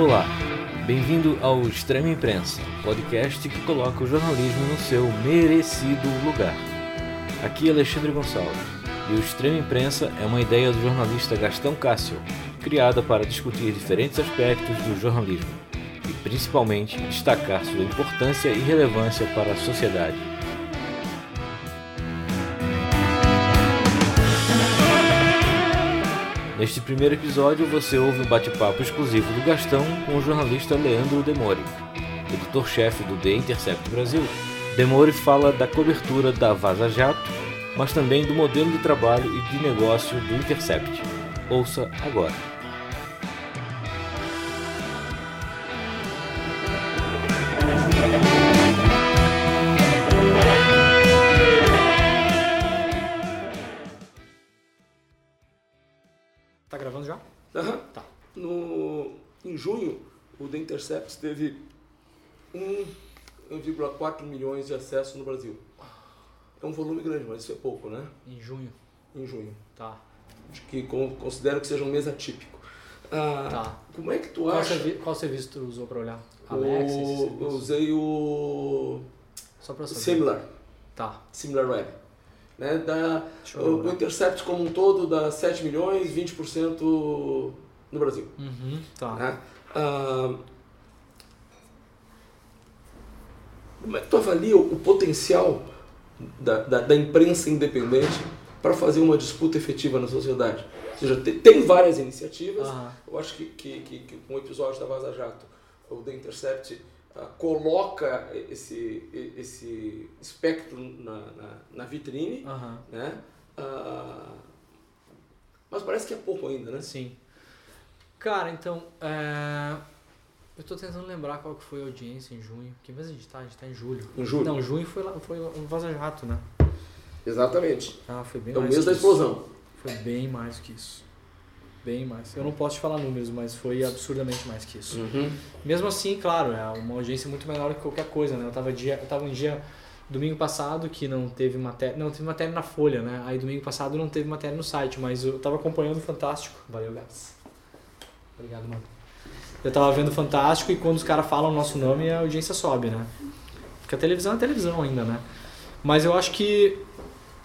Olá, bem-vindo ao Extrema Imprensa, podcast que coloca o jornalismo no seu merecido lugar. Aqui é Alexandre Gonçalves, e o Extrema Imprensa é uma ideia do jornalista Gastão Cássio, criada para discutir diferentes aspectos do jornalismo e, principalmente, destacar sua importância e relevância para a sociedade. Neste primeiro episódio, você ouve um bate-papo exclusivo do Gastão com o jornalista Leandro Demore, editor-chefe do The Intercept Brasil. Demore fala da cobertura da Vaza Jato, mas também do modelo de trabalho e de negócio do Intercept. Ouça agora. Em junho, o The Intercept teve 1,4 milhões de acessos no Brasil. É um volume grande, mas isso é pouco, né? Em junho. Em junho. Tá. Acho que con- considero que seja um mês atípico. Ah, Tá. Como é que tu Qual, acha? servi qual serviço tu usou pra olhar? Alex? eu usei o Só pra eu saber. Similar, Tá. Similar Web. Né? Da, o, o. Intercept como um todo dá 7 milhões, 20% no Brasil. Uhum. Tá. né? Ah, como é que tu avalia o potencial da, da, da imprensa independente para fazer uma disputa efetiva na sociedade? Ou seja, te- tem várias iniciativas. Aham. Eu acho que, que, que, que com o episódio da Vaza Jato, o The Intercept ah, coloca esse, esse espectro na, na, na vitrine, Aham. né? Ah, mas parece que é pouco ainda, né? Sim. Cara, então, é... eu tô tentando lembrar qual que foi a audiência em junho. Que mês a gente tá? A gente tá em julho. Em julho. Não, junho foi, lá, foi um Vaza Jato, né? Exatamente. Ah, foi bem É o mais mês da explosão. Foi bem mais que isso. Bem mais. Eu não posso te falar números, mas foi absurdamente mais que isso. Uhum. Mesmo assim, claro, é uma audiência muito menor que qualquer coisa, né? Eu tava, dia, eu tava um dia, domingo passado, que não teve matéria, não teve matéria na Folha, né? Aí domingo passado não teve matéria no site, mas eu tava acompanhando o Fantástico. Valeu, Gats. Obrigado, mano. Eu tava vendo Fantástico e quando os caras falam o nosso nome, a audiência sobe, né? Porque a televisão é televisão ainda, né? Mas eu acho que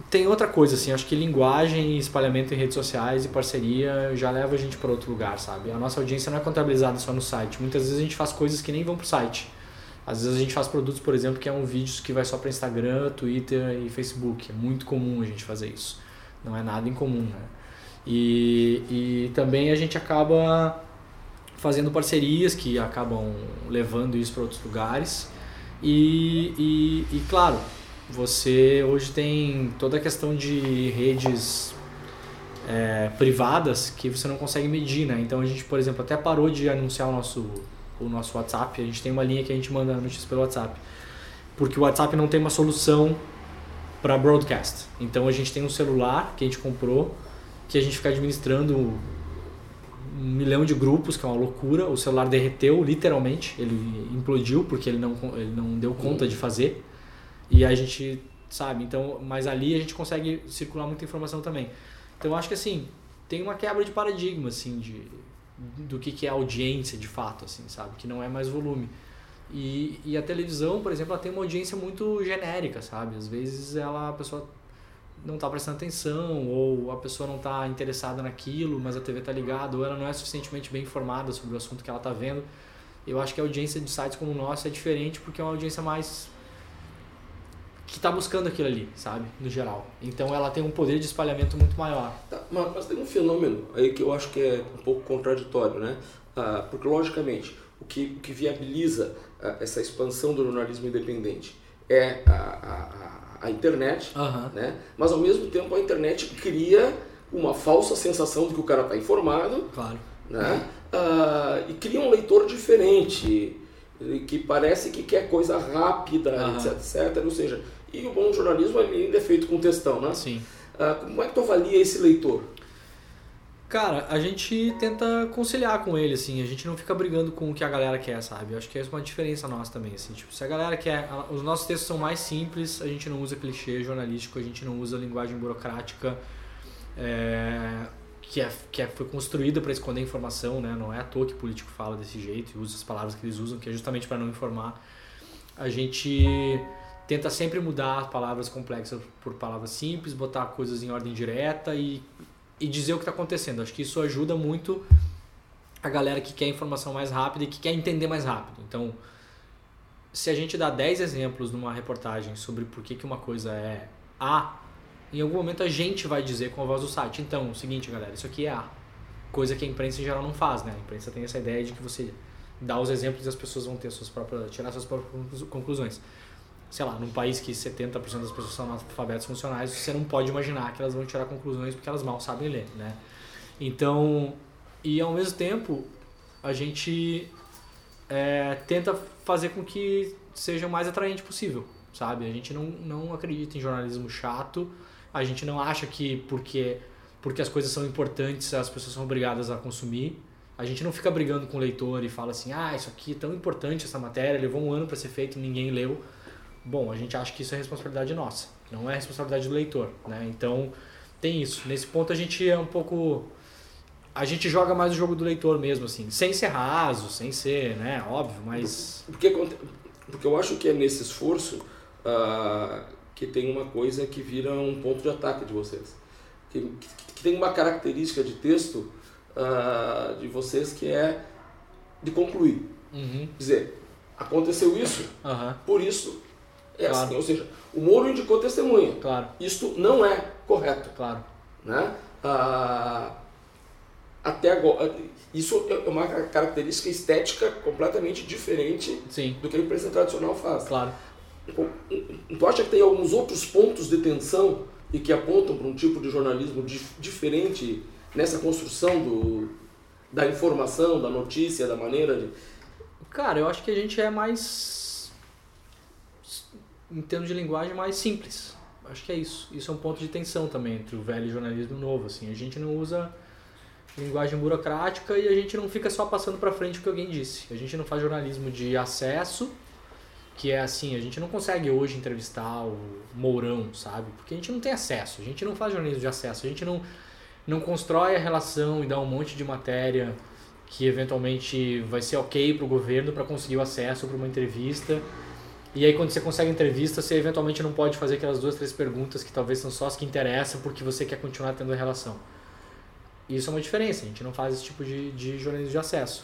tem outra coisa, assim, acho que linguagem espalhamento em redes sociais e parceria já leva a gente para outro lugar, sabe? A nossa audiência não é contabilizada só no site. Muitas vezes a gente faz coisas que nem vão pro site. Às vezes a gente faz produtos, por exemplo, que é um vídeo que vai só para Instagram, Twitter e Facebook. É muito comum a gente fazer isso. Não é nada incomum, né? E, e também a gente acaba fazendo parcerias que acabam levando isso para outros lugares. E, e, e claro, você hoje tem toda a questão de redes é, privadas que você não consegue medir, né? Então a gente, por exemplo, até parou de anunciar o nosso, o nosso WhatsApp. A gente tem uma linha que a gente manda notícias pelo WhatsApp. Porque o WhatsApp não tem uma solução para broadcast. Então a gente tem um celular que a gente comprou que a gente fica administrando milhão de grupos, que é uma loucura. O celular derreteu, literalmente. Ele implodiu porque ele não, ele não deu conta de fazer. E a gente, sabe, então, mas ali a gente consegue circular muita informação também. Então acho que assim, tem uma quebra de paradigma, assim, de, do que, que é audiência de fato, assim, sabe? Que não é mais volume. E, e a televisão, por exemplo, ela tem uma audiência muito genérica, sabe? Às vezes ela, a pessoa não está prestando atenção, ou a pessoa não está interessada naquilo, mas a TV está ligada, ou ela não é suficientemente bem informada sobre o assunto que ela está vendo. Eu acho que a audiência de sites como o nosso é diferente porque é uma audiência mais que está buscando aquilo ali, sabe? No geral. Então ela tem um poder de espalhamento muito maior. Tá, mas, mas tem um fenômeno aí que eu acho que é um pouco contraditório, né? Ah, porque, logicamente, o que, o que viabiliza ah, essa expansão do jornalismo independente é a, a, a internet, Aham. né? mas, ao mesmo tempo, a internet cria uma falsa sensação de que o cara está informado Claro. né? Ah, e cria um leitor diferente, que parece que quer coisa rápida, Aham. etc, etc. Ou seja, e o bom jornalismo ainda é feito com textão, né? Sim. Ah, como é que tu avalia esse leitor? Cara, a gente tenta conciliar com ele, assim, a gente não fica brigando com o que a galera quer, sabe? Eu acho que é uma diferença nossa também, assim, tipo, se a galera quer, os nossos textos são mais simples, a gente não usa clichê jornalístico, a gente não usa linguagem burocrática, é, que, é, que é, foi construída para esconder informação, né? Não é à toa que o político fala desse jeito e usa as palavras que eles usam, que é justamente para não informar. A gente tenta sempre mudar palavras complexas por palavras simples, botar coisas em ordem direta e, e dizer o que está acontecendo. Acho que isso ajuda muito a galera que quer informação mais rápida e que quer entender mais rápido. Então, se a gente dá 10 exemplos numa reportagem sobre por que, que uma coisa é A, em algum momento a gente vai dizer com a voz do site. Então, é o seguinte, galera, isso aqui é A. Coisa que a imprensa em geral não faz, né? A imprensa tem essa ideia de que você dá os exemplos e as pessoas vão ter suas próprias, tirar suas próprias conclusões. Sei lá, num país que 70% das pessoas são analfabetos funcionais, você não pode imaginar que elas vão tirar conclusões porque elas mal sabem ler, né? Então, e ao mesmo tempo, a gente é, tenta fazer com que seja o mais atraente possível, sabe? A gente não, não acredita em jornalismo chato, a gente não acha que porque, porque as coisas são importantes as pessoas são obrigadas a consumir. A gente não fica brigando com o leitor e fala assim, ah, isso aqui é tão importante, essa matéria, levou um ano para ser feito ninguém leu. Bom, a gente acha que isso é responsabilidade nossa, não é responsabilidade do leitor, né? Então, tem isso. Nesse ponto a gente é um pouco... A gente joga mais o jogo do leitor mesmo, assim, sem ser raso, sem ser, né, óbvio, mas... Porque, porque eu acho que é nesse esforço uh, que tem uma coisa que vira um ponto de ataque de vocês. Que, que, que tem uma característica de texto uh, de vocês que é de concluir. Uhum. Dizer, aconteceu isso, uhum. por isso é claro. assim. Ou seja, o Moro indicou testemunha. Claro. Isto não é correto. Claro. Né? Uh, até agora, isso é uma característica estética completamente diferente Sim. do que a imprensa tradicional faz. Claro. Tu acha que tem alguns outros pontos de tensão e que apontam para um tipo de jornalismo dif diferente nessa construção do, da informação, da notícia, da maneira de. Cara, eu acho que a gente é mais. Em termos de linguagem, mais simples. Acho que é isso. Isso é um ponto de tensão também entre o velho jornalismo e o novo. Assim. A gente não usa linguagem burocrática e a gente não fica só passando para frente o que alguém disse. A gente não faz jornalismo de acesso que é assim, a gente não consegue hoje entrevistar o Mourão, sabe? Porque a gente não tem acesso, a gente não faz jornalismo de acesso, a gente não, não constrói a relação e dá um monte de matéria que eventualmente vai ser ok para o governo para conseguir o acesso para uma entrevista. E aí quando você consegue entrevista, você eventualmente não pode fazer aquelas duas, três perguntas que talvez são só as que interessam porque você quer continuar tendo a relação. Isso é uma diferença, a gente não faz esse tipo de, de jornalismo de acesso.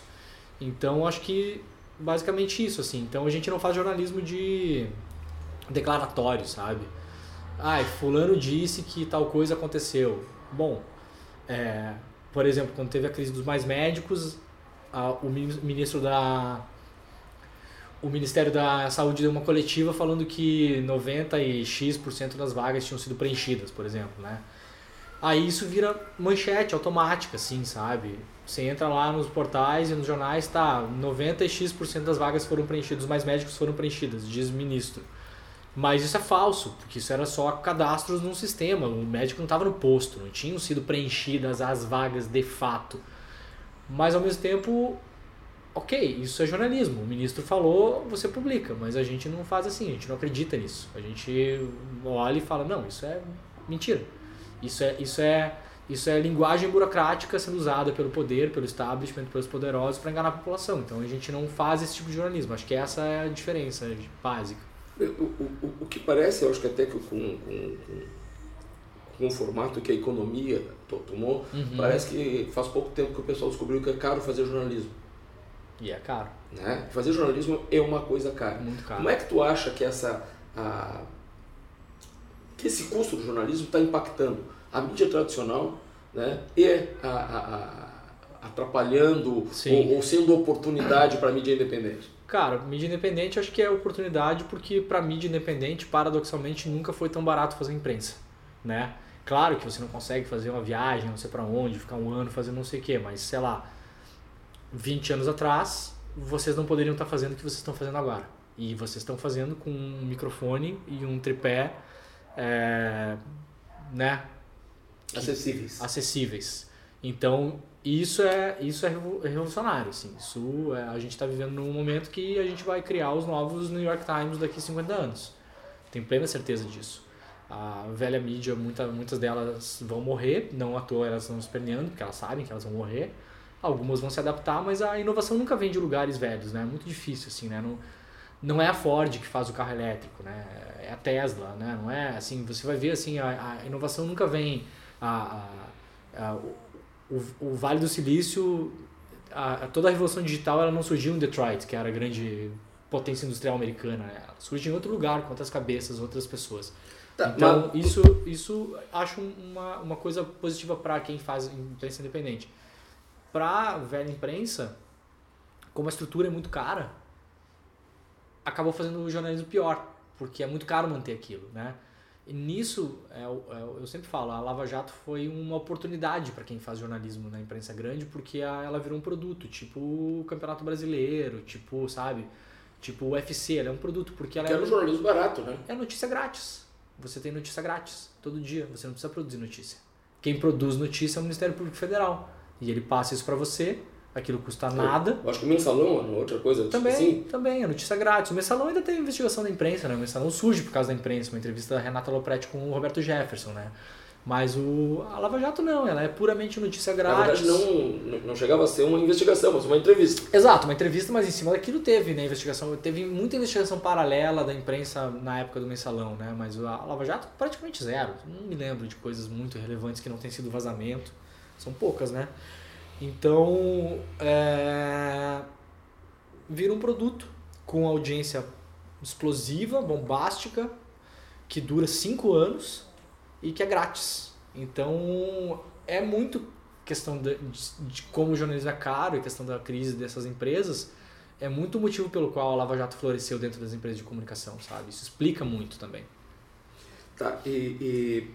Então acho que basicamente isso, assim. Então a gente não faz jornalismo de declaratório, sabe? Ai, fulano disse que tal coisa aconteceu. Bom, é, por exemplo, quando teve a crise dos mais médicos, a, o ministro da o Ministério da Saúde deu uma coletiva falando que 90 e x% das vagas tinham sido preenchidas, por exemplo, né? Aí isso vira manchete automática, assim, sabe? Você entra lá nos portais e nos jornais, tá, 90x% das vagas foram preenchidas, mais médicos foram preenchidas, diz o ministro. Mas isso é falso, porque isso era só cadastros num sistema, o médico não estava no posto, não tinham sido preenchidas as vagas de fato. Mas ao mesmo tempo, ok, isso é jornalismo, o ministro falou, você publica, mas a gente não faz assim, a gente não acredita nisso. A gente olha e fala, não, isso é mentira. Isso é, isso é isso é linguagem burocrática sendo usada pelo poder, pelo establishment, pelos poderosos para enganar a população. Então a gente não faz esse tipo de jornalismo. Acho que essa é a diferença básica. O, o, o que parece, eu acho que até que com, com, com o formato que a economia tomou, uhum. parece que faz pouco tempo que o pessoal descobriu que é caro fazer jornalismo. E é caro. Né? Fazer jornalismo é uma coisa cara. Muito caro. Como é que tu acha que essa a, que esse custo do jornalismo está impactando a mídia tradicional né, e a, a, atrapalhando ou, ou, sendo oportunidade para a mídia independente? Cara, mídia independente acho que é oportunidade porque para mídia independente, paradoxalmente, nunca foi tão barato fazer imprensa. Né? Claro que você não consegue fazer uma viagem, não sei para onde, ficar um ano fazendo não sei o quê, mas sei lá, 20 anos atrás, vocês não poderiam estar fazendo o que vocês estão fazendo agora. E vocês estão fazendo com um microfone e um tripé, é, né? acessíveis. acessíveis. Então, isso é, isso é revolucionário. Assim. Isso é, a gente está vivendo num momento que a gente vai criar os novos New York Times daqui a 50 anos. Tenho plena certeza disso. a velha mídia, muita, muitas delas vão morrer, não à toa elas estão esperneando, porque elas sabem que elas vão morrer. Algumas vão se adaptar, mas a inovação nunca vem de lugares velhos, né? É muito difícil, assim, né? Não, não é a Ford que faz o carro elétrico, né? É a Tesla, né? Não é assim, você vai ver assim, a, a inovação nunca vem a, a, a o, o, Vale do Silício, a, toda a revolução digital ela não surgiu em Detroit, que era a grande potência industrial americana, né? ela surge em outro lugar, com outras cabeças, outras pessoas. Tá, então, mas... isso, isso acho uma, uma coisa positiva para quem faz imprensa independente. Para velha imprensa, como a estrutura é muito cara, acabou fazendo o jornalismo pior, porque é muito caro manter aquilo, né? E nisso, é, é, eu sempre falo, a Lava Jato foi uma oportunidade para quem faz jornalismo na imprensa grande, porque ela virou um produto, tipo o Campeonato Brasileiro, tipo, sabe? Tipo o UFC, ela é um produto, porque ela que é... um jornalismo barato, né? É notícia grátis você tem notícia grátis todo dia, você não precisa produzir notícia. Quem produz notícia é o Ministério Público Federal. E ele passa isso para você, aquilo custa nada. Eu acho que o mensalão é outra coisa também, assim. Também, é notícia grátis. O mensalão ainda tem investigação da imprensa, né? O mensalão surge por causa da imprensa, uma entrevista da Renata Lopretti com o Roberto Jefferson, né? Mas o, a Lava Jato não, ela é puramente notícia grátis. Na verdade, não, não chegava a ser uma investigação, mas uma entrevista. Exato, uma entrevista, mas em cima daquilo teve né, investigação. Teve muita investigação paralela da imprensa na época do mensalão, né? Mas a Lava Jato praticamente zero. Não me lembro de coisas muito relevantes que não tem sido vazamento. São poucas, né? Então, é... vira um produto com audiência explosiva, bombástica, que dura cinco anos e que é grátis. Então é muito questão de, de, como o jornalismo é caro e questão da crise dessas empresas é muito o motivo pelo qual a Lava Jato floresceu dentro das empresas de comunicação, sabe? Isso explica muito também. Tá, e, e,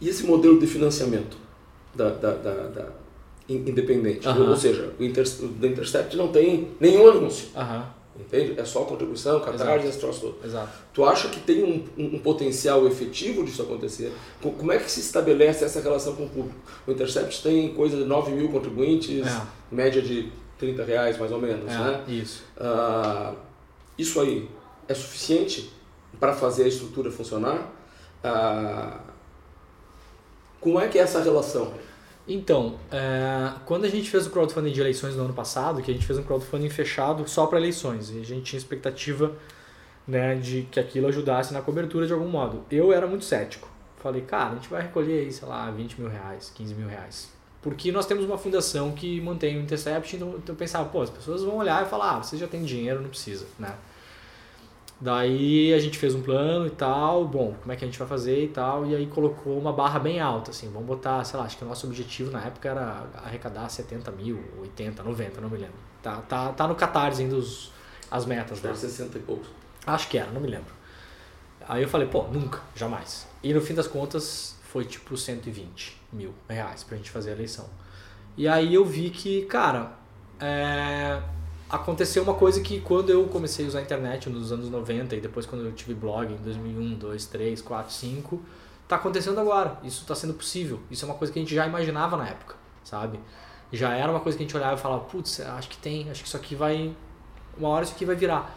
e esse modelo de financiamento da, da, da, da independente, ou seja, o, Inter, Intercept não tem nenhum anúncio. Entende? É só contribuição, catarse, esse troço todo. Exato. Tu acha que tem um, um, um, potencial efetivo disso acontecer? Como é que se estabelece essa relação com o público? O Intercept tem coisa de 9 mil contribuintes, é. média de 30 reais mais ou menos, é, né? Isso. Uh, isso aí é suficiente para fazer a estrutura funcionar? Uh, como é que é essa relação? Então, é, quando a gente fez o crowdfunding de eleições no ano passado, que a gente fez um crowdfunding fechado só para eleições, e a gente tinha expectativa né, de que aquilo ajudasse na cobertura de algum modo. Eu era muito cético. Falei, cara, a gente vai recolher aí, sei lá, 20 mil reais, 15 mil reais. Porque nós temos uma fundação que mantém o Intercept, então eu pensava, pô, as pessoas vão olhar e falar, ah, você já tem dinheiro, não precisa, né? Daí a gente fez um plano e tal, bom, como é que a gente vai fazer e tal, e aí colocou uma barra bem alta, assim, vamos botar, sei lá, acho que o nosso objetivo na época era arrecadar 70 mil, 80, 90, não me lembro. Tá, tá, tá no Catarse ainda os, as metas, né? 60 e poucos. Acho que era, não me lembro. Aí eu falei, pô, nunca, jamais. E no fim das contas foi tipo 120 mil reais pra gente fazer a eleição. E aí eu vi que, cara, é aconteceu uma coisa que quando eu comecei a usar a internet nos anos 90 e depois quando eu tive blog em 2001, 2, 3, 4, 5, tá acontecendo agora. Isso está sendo possível. Isso é uma coisa que a gente já imaginava na época, sabe? Já era uma coisa que a gente olhava e falava, putz, acho que tem, acho que isso aqui vai uma hora isso aqui vai virar.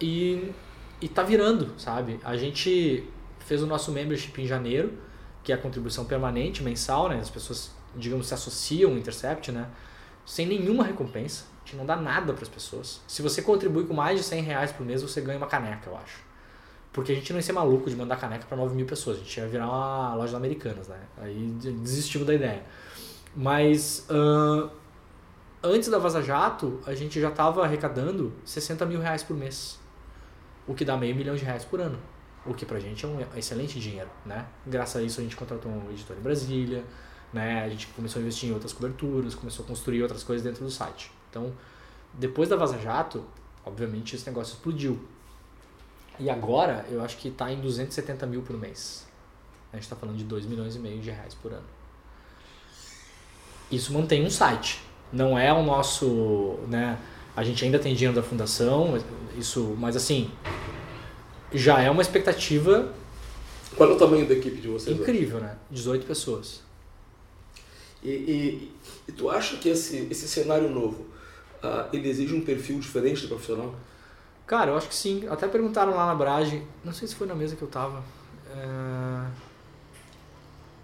E e tá virando, sabe? A gente fez o nosso membership em janeiro, que é a contribuição permanente mensal, né? As pessoas, digamos, se associam ao Intercept, né? Sem nenhuma recompensa não dá nada para as pessoas. Se você contribui com mais de 100 reais por mês, você ganha uma caneca, eu acho. Porque a gente não ia ser maluco de mandar caneca para 9 mil pessoas. A gente ia virar uma loja de americanas, né? Aí desistimos da ideia. Mas uh, antes da Vaza Jato, a gente já estava arrecadando 60 mil reais por mês. O que dá meio milhão de reais por ano. O que pra gente é um excelente dinheiro, né? Graças a isso a gente contratou um editor em Brasília, né? A gente começou a investir em outras coberturas, começou a construir outras coisas dentro do site. Então, depois da Vaza Jato, obviamente esse negócio explodiu. E agora eu acho que está em 270 mil por mês. A gente está falando de 2 milhões e meio de reais por ano. Isso mantém um site. Não é o nosso. Né, a gente ainda tem dinheiro da fundação, isso, mas assim, já é uma expectativa. Qual é o tamanho da equipe de vocês? Incrível, hoje? né? 18 pessoas. E, e, e, tu acha que esse, esse cenário novo uh, ele exige um perfil diferente de profissional? Cara, eu acho que sim. Até perguntaram lá na Brage, não sei se foi na mesa que eu tava.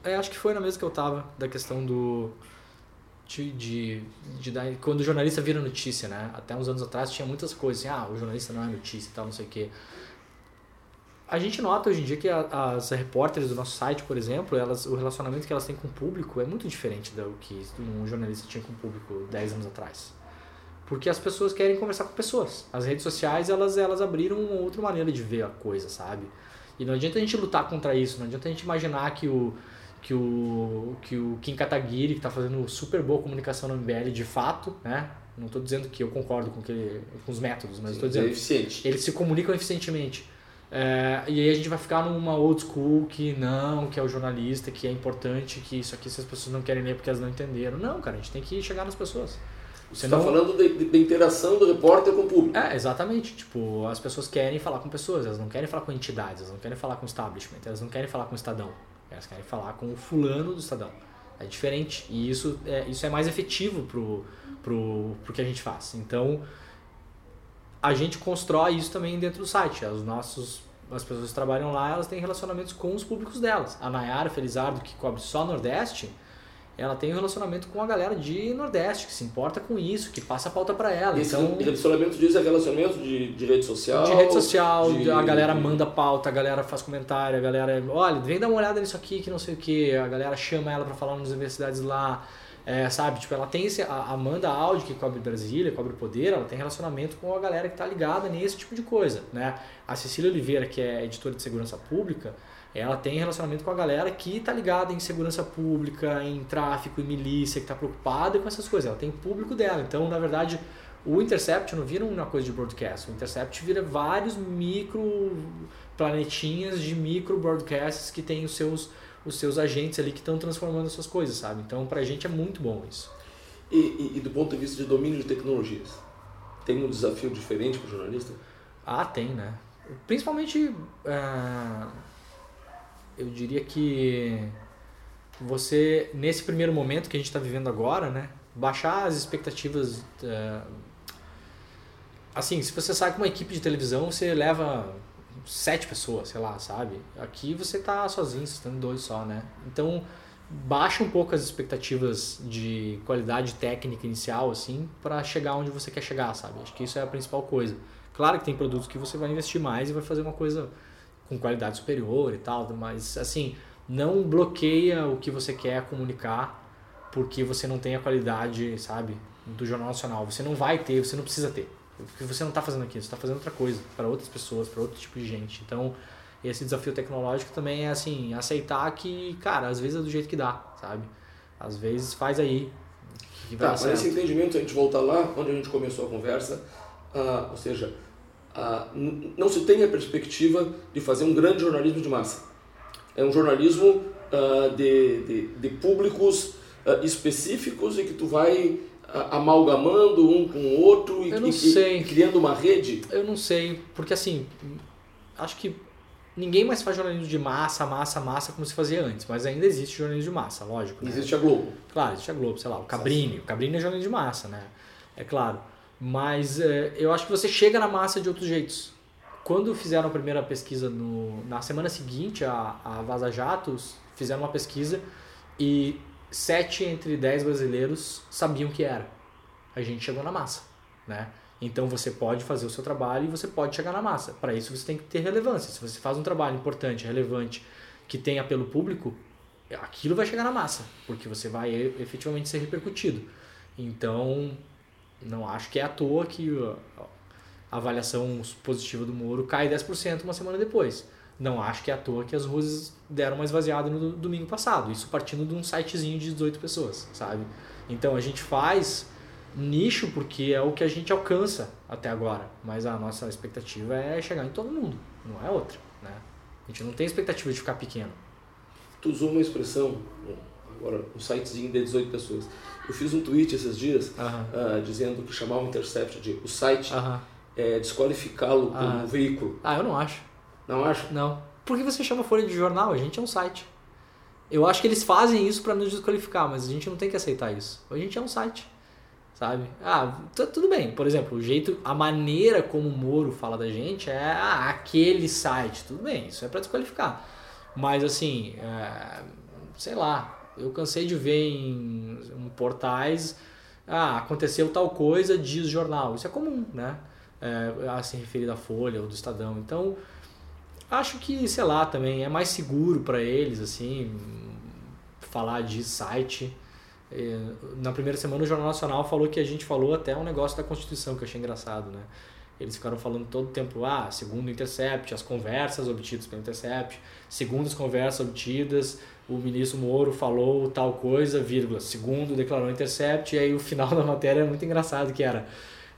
É, é acho que foi na mesa que eu tava, da questão do. De, de, de dar, quando o jornalista vira notícia, né? Até uns anos atrás tinha muitas coisas assim, ah, o jornalista não é notícia e tal, não sei o quê. A gente nota hoje em dia que a, as repórteres do nosso site, por exemplo, elas, o relacionamento que elas têm com o público é muito diferente do que um jornalista tinha com o público 10 anos atrás. Porque as pessoas querem conversar com pessoas. As redes sociais, elas, elas abriram uma outra maneira de ver a coisa, sabe? E não adianta a gente lutar contra isso, não adianta a gente imaginar que o, que o, que o Kim Kataguiri, que está fazendo super boa comunicação no MBL de fato, né? Não estou dizendo que eu concordo com, que, com os métodos, mas estou dizendo. É eficiente. Eles se comunicam eficientemente. É, e aí a gente vai ficar numa old school que não, que é o jornalista, que é importante, que isso aqui se as pessoas não querem ler porque elas não entenderam. Não, cara, a gente tem que chegar nas pessoas. Você está falando da interação do repórter com o público. É, exatamente. Tipo, as pessoas querem falar com pessoas, elas não querem falar com entidades, elas não querem falar com establishment, elas não querem falar com o Estadão. Elas querem falar com o fulano do Estadão. É diferente. E isso é, isso é mais efetivo pro, pro, pro que a gente faz. Então, a gente constrói isso também dentro do site. Os nossos, as pessoas que trabalham lá, elas têm relacionamentos com os públicos delas. A Nayara Felizardo, que cobre só Nordeste, ela tem um relacionamento com a galera de Nordeste, que se importa com isso, que passa a pauta para ela. Esse então, relacionamento diz é relacionamento de, de rede social? De rede social, de... a galera manda pauta, a galera faz comentário, a galera, olha, vem dar uma olhada nisso aqui que não sei o que, a galera chama ela para falar nas universidades lá, é, sabe? Tipo, ela tem esse, a Amanda Audi, que cobre Brasília, cobre Poder, ela tem relacionamento com a galera que tá ligada nesse tipo de coisa, né? A Cecília Oliveira, que é editora de segurança pública, ela tem relacionamento com a galera que está ligada em segurança pública, em tráfico, em milícia, que está preocupada com essas coisas. Ela tem público dela. Então, na verdade, o Intercept não vira uma coisa de broadcast. O Intercept vira vários micro planetinhas de micro broadcasts que tem os seus, os seus agentes ali que estão transformando essas coisas, sabe? Então, para a gente é muito bom isso. E, e, e, do ponto de vista de domínio de tecnologias, tem um desafio diferente para o jornalista? Ah, tem, né? Principalmente... Uh eu diria que você, nesse primeiro momento que a gente está vivendo agora, né, baixar as expectativas. Uh, assim, se você sai com uma equipe de televisão, você leva sete pessoas, sei lá, sabe? Aqui você tá sozinho, você tá dois só, né? Então, baixa um pouco as expectativas de qualidade técnica inicial, assim, para chegar onde você quer chegar, sabe? Acho que isso é a principal coisa. Claro que tem produtos que você vai investir mais e vai fazer uma coisa com qualidade superior e tal, mas assim, não bloqueia o que você quer comunicar porque você não tem a qualidade, sabe, do Jornal Nacional. Você não vai ter, você não precisa ter. Porque você não está fazendo aquilo, você está fazendo outra coisa para outras pessoas, para outro tipo de gente. Então, esse desafio tecnológico também é assim, aceitar que, cara, às vezes é do jeito que dá, sabe? Às vezes faz aí. tá, mas esse entendimento, a gente volta lá onde a gente começou a conversa, uh, ou seja, ah, não se tem a perspectiva de fazer um grande jornalismo de massa. É um jornalismo ah, de, de, de, públicos ah, específicos e que tu vai amalgamando um com o outro e, e, e, criando uma rede? Eu não sei, porque assim, acho que ninguém mais faz jornalismo de massa, massa, massa como se fazia antes, mas ainda existe jornalismo de massa, lógico. Né? Existe a Globo. Claro, existe a Globo, sei lá, o Cabrini. O Cabrini é jornalismo de massa, né? É claro. Mas é, eu acho que você chega na massa de outros jeitos. Quando fizeram a primeira pesquisa, no, na semana seguinte, a, a Vaza Jatos fizeram uma pesquisa e sete entre dez brasileiros sabiam que era. A gente chegou na massa, né? Então você pode fazer o seu trabalho e você pode chegar na massa. Para isso você tem que ter relevância. Se você faz um trabalho importante, relevante, que tenha apelo público, aquilo vai chegar na massa, porque você vai efetivamente ser repercutido. Então, não acho que é à toa que a avaliação positiva do Moro cai 10% uma semana depois. Não acho que é à toa que as ruas deram uma esvaziada no domingo passado. Isso partindo de um sitezinho de 18 pessoas, sabe? Então a gente faz nicho porque é o que a gente alcança até agora. Mas a nossa expectativa é chegar em todo mundo, não é outra, né? A gente não tem expectativa de ficar pequeno. Tu usou uma expressão, agora um sitezinho de 18 pessoas. Eu fiz um tweet esses dias uh, dizendo que chamar o Intercept de o site é desqualificá-lo como veículo. Ah, eu não acho. Não acho? Não. Por que você chama Folha de Jornal? A gente é um site. Eu acho que eles fazem isso para nos desqualificar, mas a gente não tem que aceitar isso. A gente é um site. sabe? Ah, tudo bem. Por exemplo, o jeito, a maneira como o Moro fala da gente é ah, aquele site. Tudo bem, isso é para desqualificar. Mas assim, é, sei lá, eu cansei de ver em, em, portais, ah, aconteceu tal coisa, diz jornal. Isso é comum, né? É, a se referir da Folha ou do Estadão. Então, acho que, sei lá, também é mais seguro para eles, assim, falar de site é, na primeira semana o Jornal Nacional falou que a gente falou até um negócio da Constituição que eu achei engraçado, né? Eles ficaram falando todo o tempo, ah, segundo o Intercept, as conversas obtidas pelo Intercept, segundo as conversas obtidas, o ministro Moro falou tal coisa, vírgula, segundo declarou o Intercept, e aí o final da matéria é muito engraçado, que era,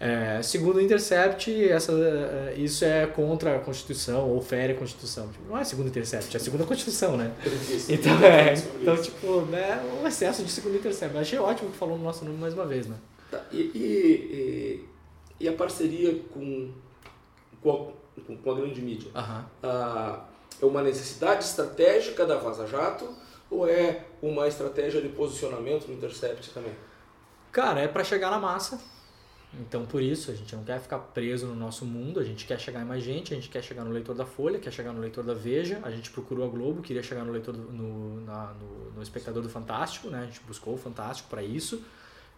é, segundo o Intercept, essa, é, isso é contra a Constituição ou fere a Constituição. Tipo, não é segundo o Intercept, é segundo a Constituição, né? Então, é, então tipo, né, um excesso de segundo Intercept. Achei ótimo que falou no nosso nome mais uma vez, né? Tá, e, e, e, a parceria com, com, a, com a grande mídia? Uhum. Ah, é uma necessidade estratégica da Vaza Jato ou é uma estratégia de posicionamento no Intercept também? Cara, é para chegar na massa então, por isso, a gente não quer ficar preso no nosso mundo, a gente quer chegar em mais gente, a gente quer chegar no leitor da Folha, quer chegar no leitor da Veja, a gente procurou a Globo, queria chegar no leitor do, no, na, no, no, espectador do Fantástico, né? a gente buscou o Fantástico para isso.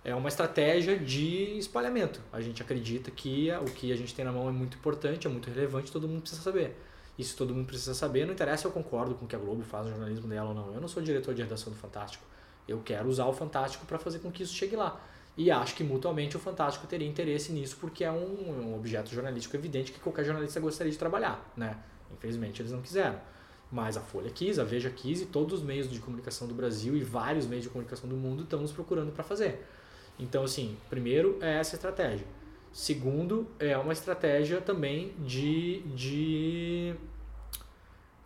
É uma estratégia de espalhamento. A gente acredita que o que a gente tem na mão é muito importante, é muito relevante, todo mundo precisa saber. Se todo mundo precisa saber, não interessa eu concordo com o que a Globo faz no jornalismo dela ou não. Eu não sou diretor de redação do Fantástico. Eu quero usar o Fantástico para fazer com que isso chegue lá. E acho que mutuamente o Fantástico teria interesse nisso, porque é um, um objeto jornalístico evidente que qualquer jornalista gostaria de trabalhar. Né? Infelizmente eles não quiseram. Mas a Folha quis, a Veja quis e todos os meios de comunicação do Brasil e vários meios de comunicação do mundo estão nos procurando para fazer. Então, assim, primeiro é essa estratégia. Segundo, é uma estratégia também de, de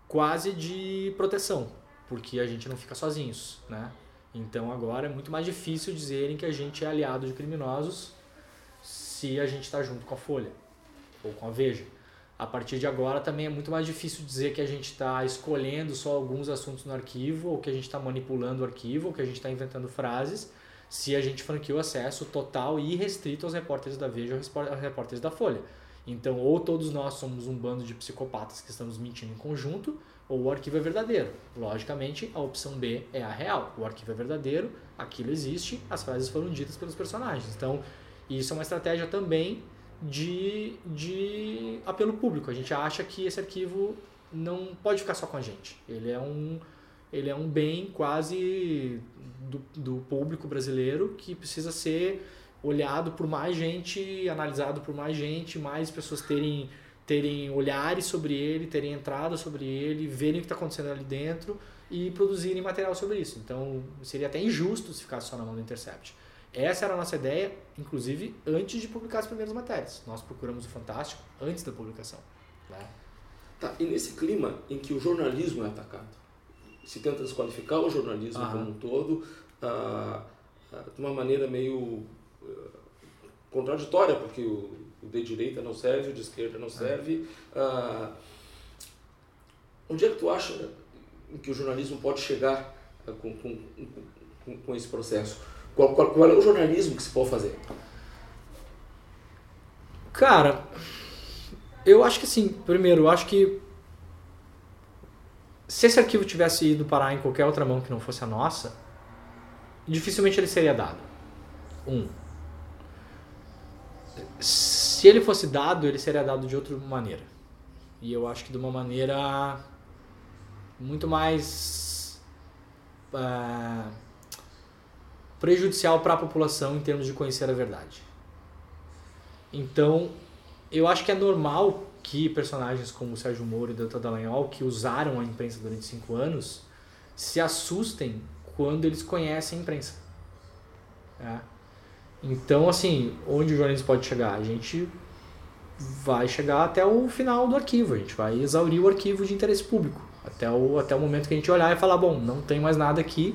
quase de proteção, porque a gente não fica sozinhos, né? Então agora é muito mais difícil dizerem que a gente é aliado de criminosos se a gente está junto com a Folha ou com a Veja. A partir de agora também é muito mais difícil dizer que a gente está escolhendo só alguns assuntos no arquivo, ou que a gente está manipulando o arquivo, ou que a gente está inventando frases, se a gente franqueou acesso total e restrito aos repórteres da Veja ou aos repórteres da Folha. Então, ou todos nós somos um bando de psicopatas que estamos mentindo em conjunto, ou o arquivo é verdadeiro. Logicamente, a opção B é a real. O arquivo é verdadeiro, aquilo existe, as frases foram ditas pelos personagens. Então, isso é uma estratégia também de, de apelo público. A gente acha que esse arquivo não pode ficar só com a gente. Ele é um, ele é um bem quase do, do público brasileiro que precisa ser olhado por mais gente, analisado por mais gente, mais pessoas terem terem olhares sobre ele, terem entrada sobre ele, verem o que está acontecendo ali dentro e produzirem material sobre isso. Então seria até injusto se ficasse só na mão do Intercept. Essa era a nossa ideia, inclusive antes de publicar as primeiras matérias. Nós procuramos o Fantástico antes da publicação. Né? Tá, e nesse clima em que o jornalismo é atacado, se tenta desqualificar o jornalismo Aham. como um todo, ah, ah, de uma maneira meio ah, contraditória, porque o o de direita não serve, o de esquerda não serve. Ah, onde é que tu acha que o jornalismo pode chegar com, com, com, com, esse processo? Qual, qual, qual é o jornalismo que se pode fazer? Cara, eu acho que assim, primeiro, eu acho que se esse arquivo tivesse ido parar em qualquer outra mão que não fosse a nossa, dificilmente ele seria dado. Um se ele fosse dado, ele seria dado de outra maneira. E eu acho que de uma maneira muito mais uh, prejudicial para a população em termos de conhecer a verdade. Então, eu acho que é normal que personagens como o Sérgio Moro e Doutor Dallagnol, que usaram a imprensa durante cinco anos, se assustem quando eles conhecem a imprensa. É. Então, assim, onde o jornalismo pode chegar? A gente vai chegar até o final do arquivo, a gente vai exaurir o arquivo de interesse público. Até o, até o momento que a gente olhar e falar, bom, não tem mais nada aqui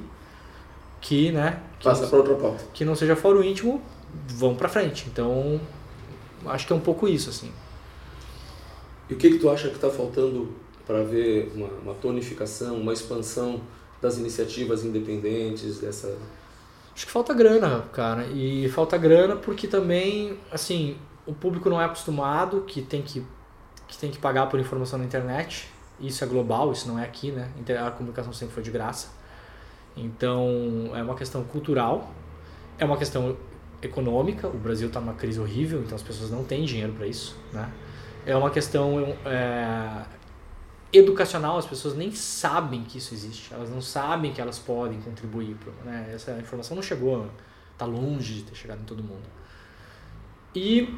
que, né... Que Passa para outra pauta. Que não seja foro íntimo, vão para frente. Então, acho que é um pouco isso, assim. E o que, que tu acha que está faltando para ver uma, uma tonificação, uma expansão das iniciativas independentes, dessa Acho que falta grana, cara. E falta grana porque também, assim, o público não é acostumado, que tem que, que tem que pagar por informação na internet. Isso é global, isso não é aqui, né? A comunicação sempre foi de graça. Então, é uma questão cultural, é uma questão econômica. O Brasil está numa crise horrível, então as pessoas não têm dinheiro para isso, né? É uma questão é, educacional, as pessoas nem sabem que isso existe, elas não sabem que elas podem contribuir. Pro, né? Essa informação não chegou, está longe de ter chegado em todo mundo. E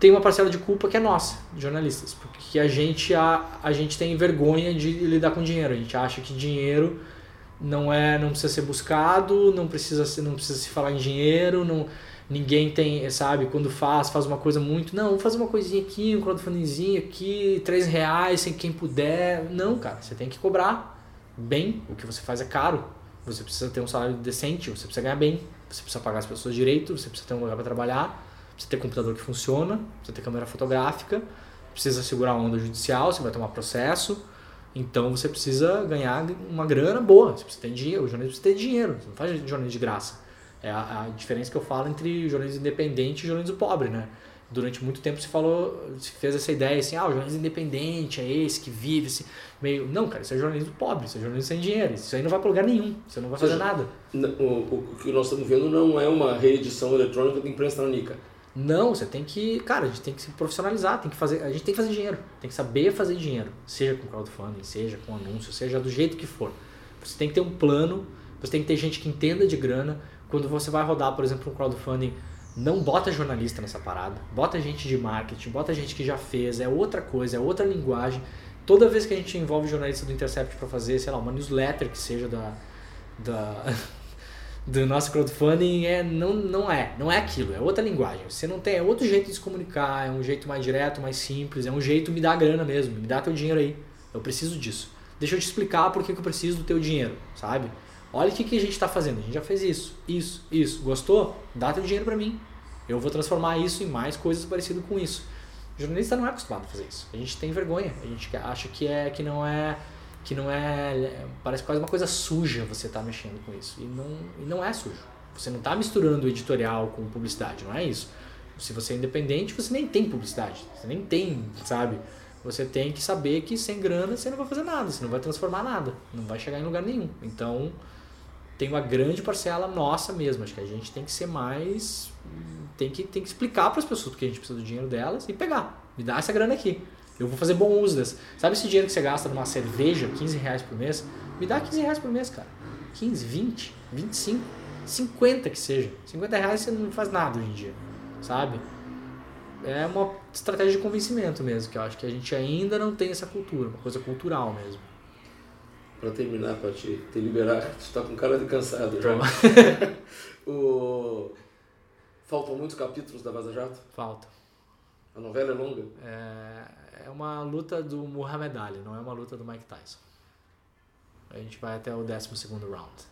tem uma parcela de culpa que é nossa, jornalistas, porque a gente, a, a gente tem vergonha de lidar com dinheiro, a gente acha que dinheiro não é não precisa ser buscado, não precisa não precisa se falar em dinheiro, não ninguém tem, sabe, quando faz, faz uma coisa muito, não, vamos fazer uma coisinha aqui, um crowdfundingzinho aqui, três reais, sem quem puder. Não, cara, você tem que cobrar bem, o que você faz é caro. Você precisa ter um salário decente, você precisa ganhar bem, você precisa pagar as pessoas direito, você precisa ter um lugar para trabalhar, precisa ter computador que funciona, precisa ter câmera fotográfica, precisa segurar a onda judicial, você vai tomar processo. Então você precisa ganhar uma grana boa, você precisa ter dinheiro, o jornalista precisa ter dinheiro, você não faz jornalismo de graça. É a, a, diferença que eu falo entre jornalismo independente e jornalismo pobre, né? Durante muito tempo se falou, se fez essa ideia assim, ah, o jornalismo independente é esse que vive esse meio. Não, cara, isso é jornalismo pobre, isso é jornalismo sem dinheiro. Isso aí não vai para lugar nenhum, você não vai fazer seja, nada. O, o, que nós estamos vendo não é uma reedição eletrônica da imprensa nanica. Não, você tem que, cara, a gente tem que se profissionalizar, tem que fazer, a gente tem que fazer dinheiro, tem que saber fazer dinheiro, seja com crowdfunding, seja com anúncio, seja do jeito que for. Você tem que ter um plano, você tem que ter gente que entenda de grana, quando você vai rodar, por exemplo, um crowdfunding, não bota jornalista nessa parada, bota gente de marketing, bota gente que já fez, é outra coisa, é outra linguagem. Toda vez que a gente envolve jornalista do Intercept para fazer, sei lá, uma newsletter que seja da, da do nosso crowdfunding é não, não é, não é aquilo, é outra linguagem. Você não tem, é outro jeito de se comunicar, é um jeito mais direto, mais simples, é um jeito me dá grana mesmo, me dá teu dinheiro aí. Eu preciso disso. Deixa eu te explicar por que eu preciso do teu dinheiro, sabe? Olha o que, que a gente está fazendo. A gente já fez isso, isso, isso. Gostou? Dá teu dinheiro para mim. Eu vou transformar isso em mais coisas parecidas com isso. O jornalista não é acostumado a fazer isso. A gente tem vergonha. A gente acha que é que não é que não é parece quase uma coisa suja você estar tá mexendo com isso e não e não é sujo. Você não está misturando editorial com publicidade, não é isso. Se você é independente, você nem tem publicidade. Você nem tem, sabe? Você tem que saber que sem grana você não vai fazer nada, você não vai transformar nada, não vai chegar em lugar nenhum. Então, tem uma grande parcela nossa mesmo. Acho que a gente tem que ser mais. Tem que, tem que explicar para as pessoas porque a gente precisa do dinheiro delas e pegar. Me dá essa grana aqui. Eu vou fazer bom uso dessa. Sabe esse dinheiro que você gasta numa cerveja, 15 reais por mês? Me dá 15 reais por mês, cara. 15, 20, 25, 50 que seja. 50 reais você não faz nada hoje em dia, sabe? É uma estratégia de convencimento mesmo, que eu acho que a gente ainda não tem essa cultura, uma coisa cultural mesmo para terminar, para te, te liberar, tu está com cara de cansado já. o... Faltam muitos capítulos da Vaza Jato? Falta. A novela é longa? É, é uma luta do Muhammad Ali, não é uma luta do Mike Tyson. A gente vai até o 12 segundo round.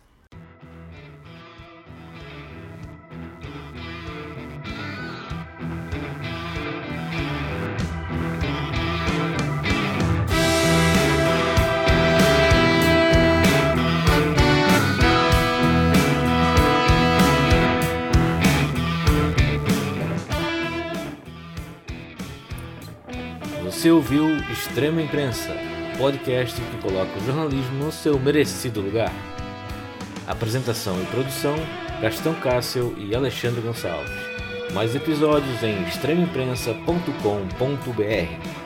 Você ouviu Extrema Imprensa, podcast que coloca o jornalismo no seu merecido lugar. Apresentação e produção: Gastão Cássio e Alexandre Gonçalves. Mais episódios em extremaimprensa.com.br.